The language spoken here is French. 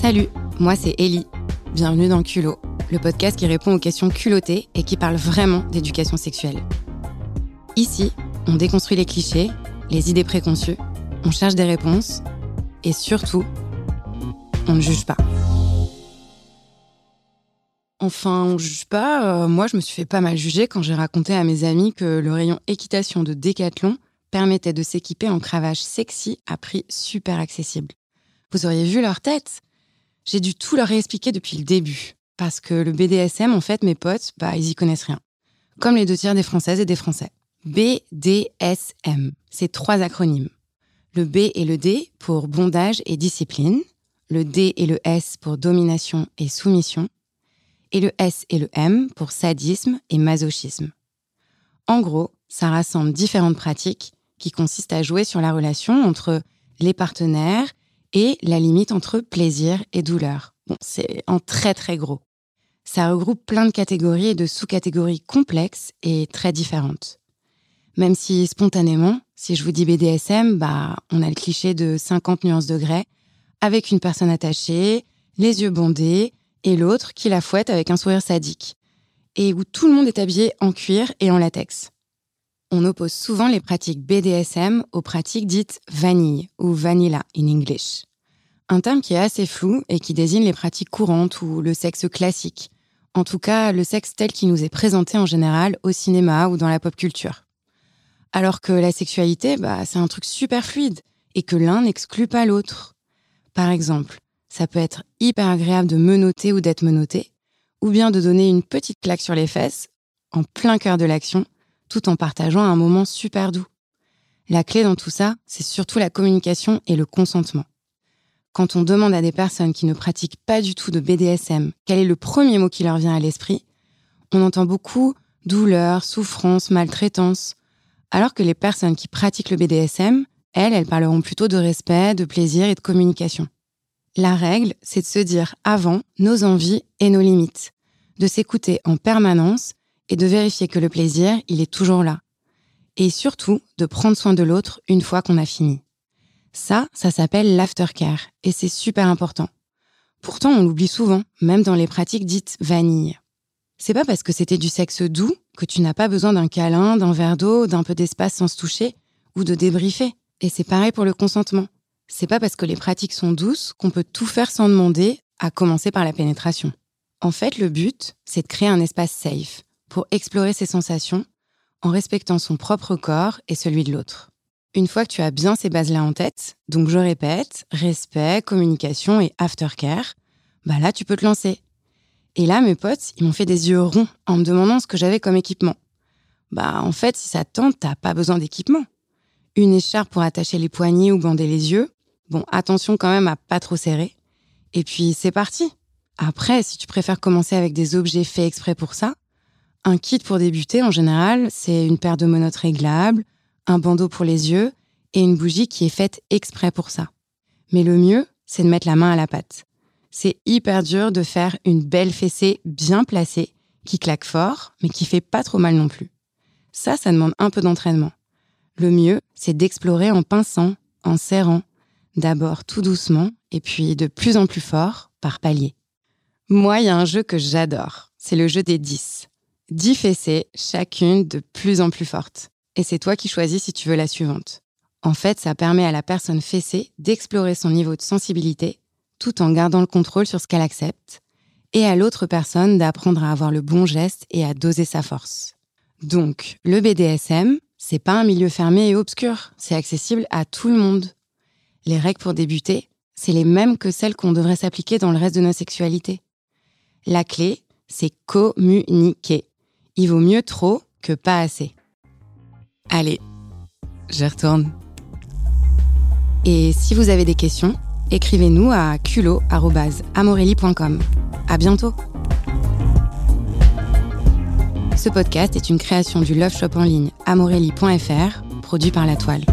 Salut, moi c'est Ellie. Bienvenue dans Culot, le podcast qui répond aux questions culottées et qui parle vraiment d'éducation sexuelle. Ici, on déconstruit les clichés, les idées préconçues, on cherche des réponses et surtout, on ne juge pas. Enfin, on juge pas. Euh, moi, je me suis fait pas mal juger quand j'ai raconté à mes amis que le rayon équitation de Decathlon permettait de s'équiper en cravache sexy à prix super accessible. Vous auriez vu leur tête? J'ai dû tout leur réexpliquer depuis le début. Parce que le BDSM, en fait, mes potes, bah, ils y connaissent rien. Comme les deux tiers des Françaises et des Français. BDSM, c'est trois acronymes. Le B et le D pour bondage et discipline, le D et le S pour domination et soumission, et le S et le M pour sadisme et masochisme. En gros, ça rassemble différentes pratiques qui consistent à jouer sur la relation entre les partenaires et la limite entre plaisir et douleur. Bon, c'est en très très gros. Ça regroupe plein de catégories et de sous-catégories complexes et très différentes. Même si spontanément, si je vous dis BDSM, bah, on a le cliché de 50 nuances de grès, avec une personne attachée, les yeux bondés, et l'autre qui la fouette avec un sourire sadique, et où tout le monde est habillé en cuir et en latex. On oppose souvent les pratiques BDSM aux pratiques dites vanille ou vanilla in English. Un terme qui est assez flou et qui désigne les pratiques courantes ou le sexe classique. En tout cas, le sexe tel qu'il nous est présenté en général au cinéma ou dans la pop culture. Alors que la sexualité, bah, c'est un truc super fluide et que l'un n'exclut pas l'autre. Par exemple, ça peut être hyper agréable de menoter ou d'être menotté, ou bien de donner une petite claque sur les fesses, en plein cœur de l'action, tout en partageant un moment super doux. La clé dans tout ça, c'est surtout la communication et le consentement. Quand on demande à des personnes qui ne pratiquent pas du tout de BDSM quel est le premier mot qui leur vient à l'esprit, on entend beaucoup douleur, souffrance, maltraitance, alors que les personnes qui pratiquent le BDSM, elles, elles parleront plutôt de respect, de plaisir et de communication. La règle, c'est de se dire avant nos envies et nos limites, de s'écouter en permanence et de vérifier que le plaisir, il est toujours là. Et surtout, de prendre soin de l'autre une fois qu'on a fini. Ça, ça s'appelle l'aftercare et c'est super important. Pourtant, on l'oublie souvent, même dans les pratiques dites vanille. C'est pas parce que c'était du sexe doux que tu n'as pas besoin d'un câlin, d'un verre d'eau, d'un peu d'espace sans se toucher ou de débriefer. Et c'est pareil pour le consentement. C'est pas parce que les pratiques sont douces qu'on peut tout faire sans demander, à commencer par la pénétration. En fait, le but, c'est de créer un espace safe pour explorer ses sensations en respectant son propre corps et celui de l'autre. Une fois que tu as bien ces bases-là en tête, donc je répète, respect, communication et aftercare, bah là tu peux te lancer. Et là mes potes, ils m'ont fait des yeux ronds en me demandant ce que j'avais comme équipement. Bah en fait, si ça tente, t'as pas besoin d'équipement. Une écharpe pour attacher les poignets ou bander les yeux, Bon, attention quand même à pas trop serrer. Et puis c'est parti. Après, si tu préfères commencer avec des objets faits exprès pour ça, un kit pour débuter en général, c'est une paire de monotes réglables, un bandeau pour les yeux et une bougie qui est faite exprès pour ça. Mais le mieux, c'est de mettre la main à la pâte. C'est hyper dur de faire une belle fessée bien placée, qui claque fort, mais qui fait pas trop mal non plus. Ça, ça demande un peu d'entraînement. Le mieux, c'est d'explorer en pinçant, en serrant, D'abord tout doucement et puis de plus en plus fort par palier. Moi, il y a un jeu que j'adore. C'est le jeu des 10. 10 fessées, chacune de plus en plus forte. Et c'est toi qui choisis si tu veux la suivante. En fait, ça permet à la personne fessée d'explorer son niveau de sensibilité tout en gardant le contrôle sur ce qu'elle accepte, et à l'autre personne d'apprendre à avoir le bon geste et à doser sa force. Donc, le BDSM, c'est pas un milieu fermé et obscur, c'est accessible à tout le monde. Les règles pour débuter, c'est les mêmes que celles qu'on devrait s'appliquer dans le reste de nos sexualités. La clé, c'est communiquer. Il vaut mieux trop que pas assez. Allez, je retourne. Et si vous avez des questions, écrivez-nous à culot.amorelli.com. À bientôt! Ce podcast est une création du Love Shop en ligne amorelli.fr, produit par La Toile.